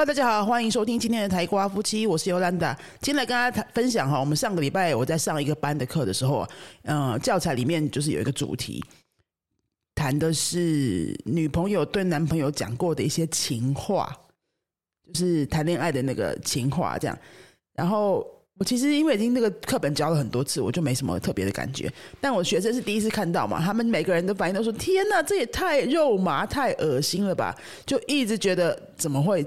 哈大家好，欢迎收听今天的台瓜夫妻，我是尤兰达。今天来跟大家分享哈，我们上个礼拜我在上一个班的课的时候啊，嗯，教材里面就是有一个主题，谈的是女朋友对男朋友讲过的一些情话，就是谈恋爱的那个情话这样。然后我其实因为已经那个课本教了很多次，我就没什么特别的感觉。但我学生是第一次看到嘛，他们每个人的反应都说：“天哪，这也太肉麻、太恶心了吧！”就一直觉得怎么会。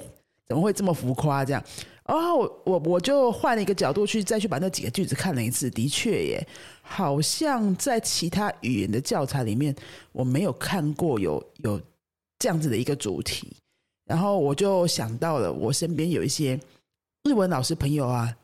怎么会这么浮夸？这样，哦，我我我就换了一个角度去再去把那几个句子看了一次，的确耶，好像在其他语言的教材里面我没有看过有有这样子的一个主题，然后我就想到了我身边有一些日文老师朋友啊。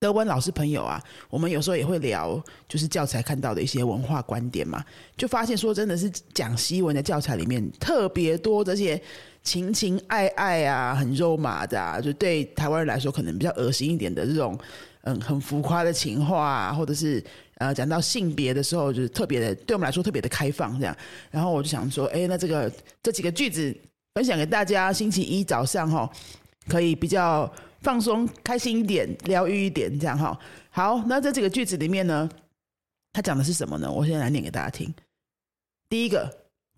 德文老师朋友啊，我们有时候也会聊，就是教材看到的一些文化观点嘛，就发现说真的是讲西文的教材里面特别多这些情情爱爱啊，很肉麻的，啊，就对台湾人来说可能比较恶心一点的这种，嗯，很浮夸的情话，或者是呃讲到性别的时候，就是特别的对我们来说特别的开放这样。然后我就想说，哎，那这个这几个句子分享给大家，星期一早上哈，可以比较。放松、开心一点、疗愈一点，这样哈。好，那这几个句子里面呢，它讲的是什么呢？我现在来念给大家听。第一个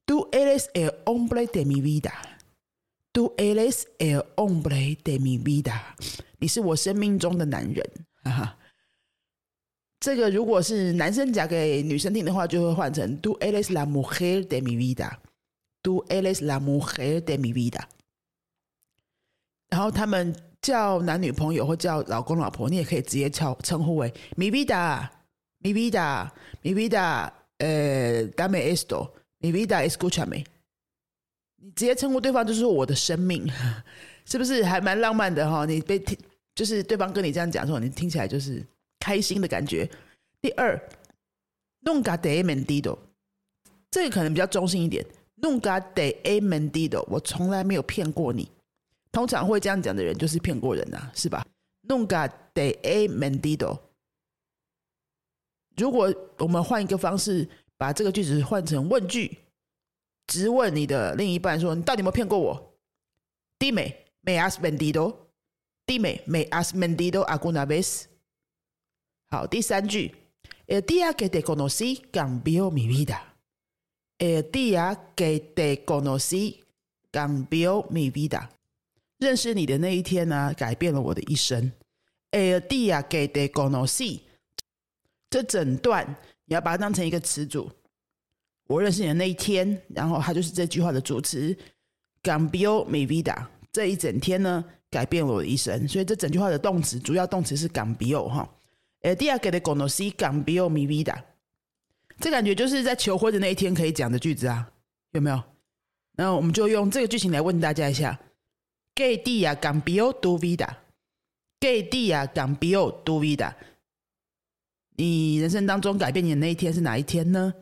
，Do eres el hombre de mi vida？Do eres el hombre de mi vida？你是我生命中的男人，哈哈。这个如果是男生讲给女生听的话，就会换成 Do eres la mujer de mi vida？Do eres la mujer de mi vida？然后他们。叫男女朋友或叫老公老婆，你也可以直接叫称呼为 mi vida，mi vida，mi vida，呃，dame esto，mi vida escúchame。你直接称呼对方就是我的生命，是不是还蛮浪漫的哈？你被听，就是对方跟你这样讲说，你听起来就是开心的感觉。第二，nunca te he mentido，这个可能比较中性一点，nunca te he mentido，我从来没有骗过你。通常会这样讲的人，就是骗过人呐，是吧？Nunca de he mentido。如果我们换一个方式，把这个句子换成问句，直问你的另一半说：“你到底有没有骗过我？”Dime, me has mentido. Dime, me has mentido alguna vez. 好，第三句：El día que te conocí cambió mi vida. El día que te conocí cambió mi vida. 认识你的那一天呢，改变了我的一生。El día que te conocí，这整段你要把它当成一个词组。我认识你的那一天，然后它就是这句话的主词。Cambió mi vida，这一整天呢，改变了我的一生。所以这整句话的动词，主要动词是 cambió 哈。El día que te conocí cambió mi vida，这感觉就是在求婚的那一天可以讲的句子啊，有没有？那我们就用这个句型来问大家一下。给地呀，cambió tu vida。给地呀，cambió tu vida。你人生当中改变你的那一天是哪一天呢？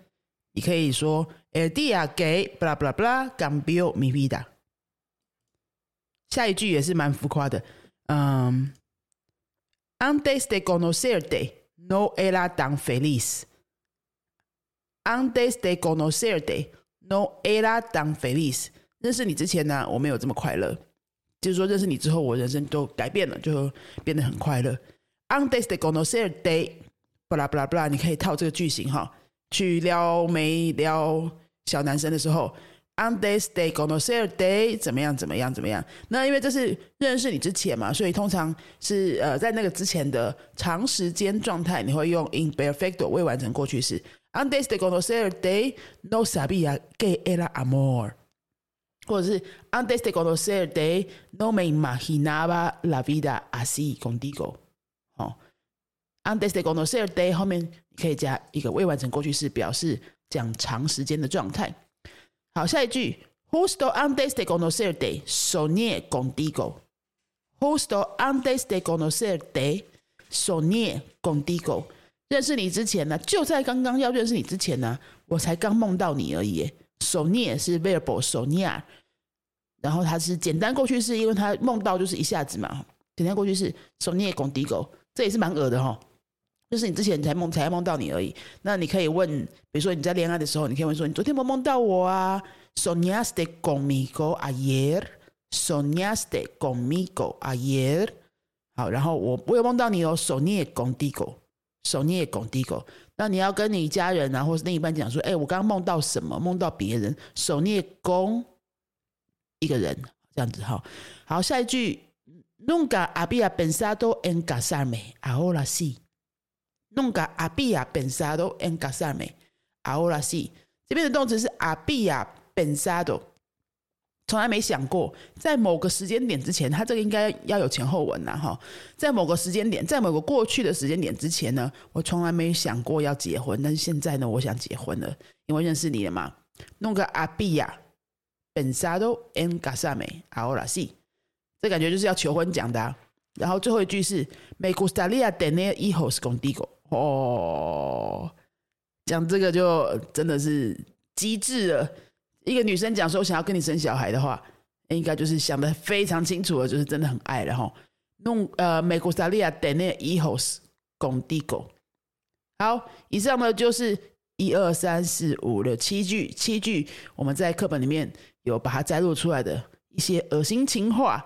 你可以说，el día que bla bla bla cambió mi vida。下一句也是蛮浮夸的，嗯，antes de conocerte no era tan feliz。antes de conocerte no era tan feliz。认识你之前呢，我没有这么快乐。就是说，认识你之后，我人生都改变了，就变得很快乐。Antes de conocerte，布拉布拉布拉，你可以套这个句型哈，去撩妹撩小男生的时候，Antes de conocer day，怎么样怎么样怎么样？那因为这是认识你之前嘛，所以通常是呃在那个之前的长时间状态，你会用 imperfecto 未完成过去式。Antes de conocer day，no sabía que era amor。或者是 antes de conocerte no me imaginaba la vida así contigo。哦，antes de conocerte 后面可以加一个未完成过去式，表示讲长时间的状态。好，下一句，justo antes de conocerte soñé contigo。justo antes de conocerte soñé contigo。认识你之前呢，就在刚刚要认识你之前呢，我才刚梦到你而已。soñé 是 verb soñar。然后他是简单过去式，因为他梦到就是一下子嘛。简单过去式，soñé contigo，这也是蛮恶的哈。就是你之前才梦才梦到你而已。那你可以问，比如说你在恋爱的时候，你可以问说：“你昨天梦梦到我啊？”soñaste conmigo ayer。soñaste conmigo ayer？好，然后我我有梦到你哦，soñé contigo，soñé contigo。那你要跟你家人啊，或是另一半讲说，哎，我刚刚梦到什么？梦到别人，soñé con 一个人，这样子哈。好，下一句，nunca había pensado en casarme，ahora sí。nunca había pensado en casarme，ahora sí。这边的动词是 había pensado。从来没想过，在某个时间点之前，他这个应该要有前后文呐，哈。在某个时间点，在某个过去的时间点之前呢，我从来没想过要结婚，但是现在呢，我想结婚了，因为认识你了嘛。弄个阿比亚，pensado en casarme，ahora sí，这感觉就是要求婚讲的。然后最后一句是，me gustaría tener hijos contigo。哦，讲这个就真的是机智了。一个女生讲说，我想要跟你生小孩的话，应该就是想的非常清楚了，就是真的很爱了哈。弄呃，美国萨利亚等那 ehos 拱地狗。好，以上呢就是一二三四五六七句，七句我们在课本里面有把它摘录出来的一些恶心情话，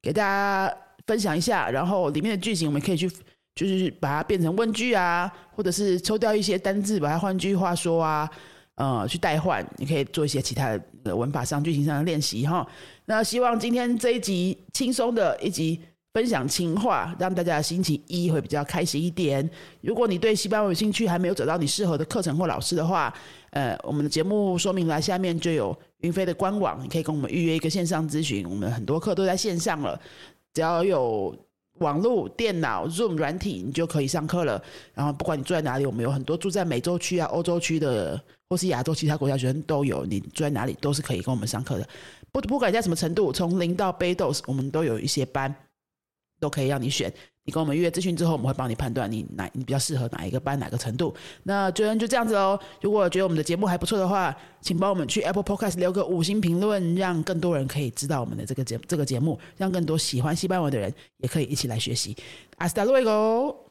给大家分享一下。然后里面的句型我们可以去，就是把它变成问句啊，或者是抽掉一些单字，把它换句话说啊。呃，去代换，你可以做一些其他的文法上、句型上的练习哈。那希望今天这一集轻松的一集分享情话，让大家的星期一会比较开心一点。如果你对西班牙有兴趣，还没有找到你适合的课程或老师的话，呃，我们的节目说明栏下面就有云飞的官网，你可以跟我们预约一个线上咨询。我们很多课都在线上了，只要有网络、电脑、Zoom 软体，你就可以上课了。然后不管你住在哪里，我们有很多住在美洲区啊、欧洲区的。或是亚洲其他国家学生都有，你住在哪里都是可以跟我们上课的。不不管在什么程度，从零到 b 豆，我们都有一些班，都可以让你选。你跟我们预约咨询之后，我们会帮你判断你哪你比较适合哪一个班哪个程度。那就就这样子哦。如果觉得我们的节目还不错的话，请帮我们去 Apple Podcast 留个五星评论，让更多人可以知道我们的这个节这个节目，让更多喜欢西班牙的人也可以一起来学习。Hasta luego。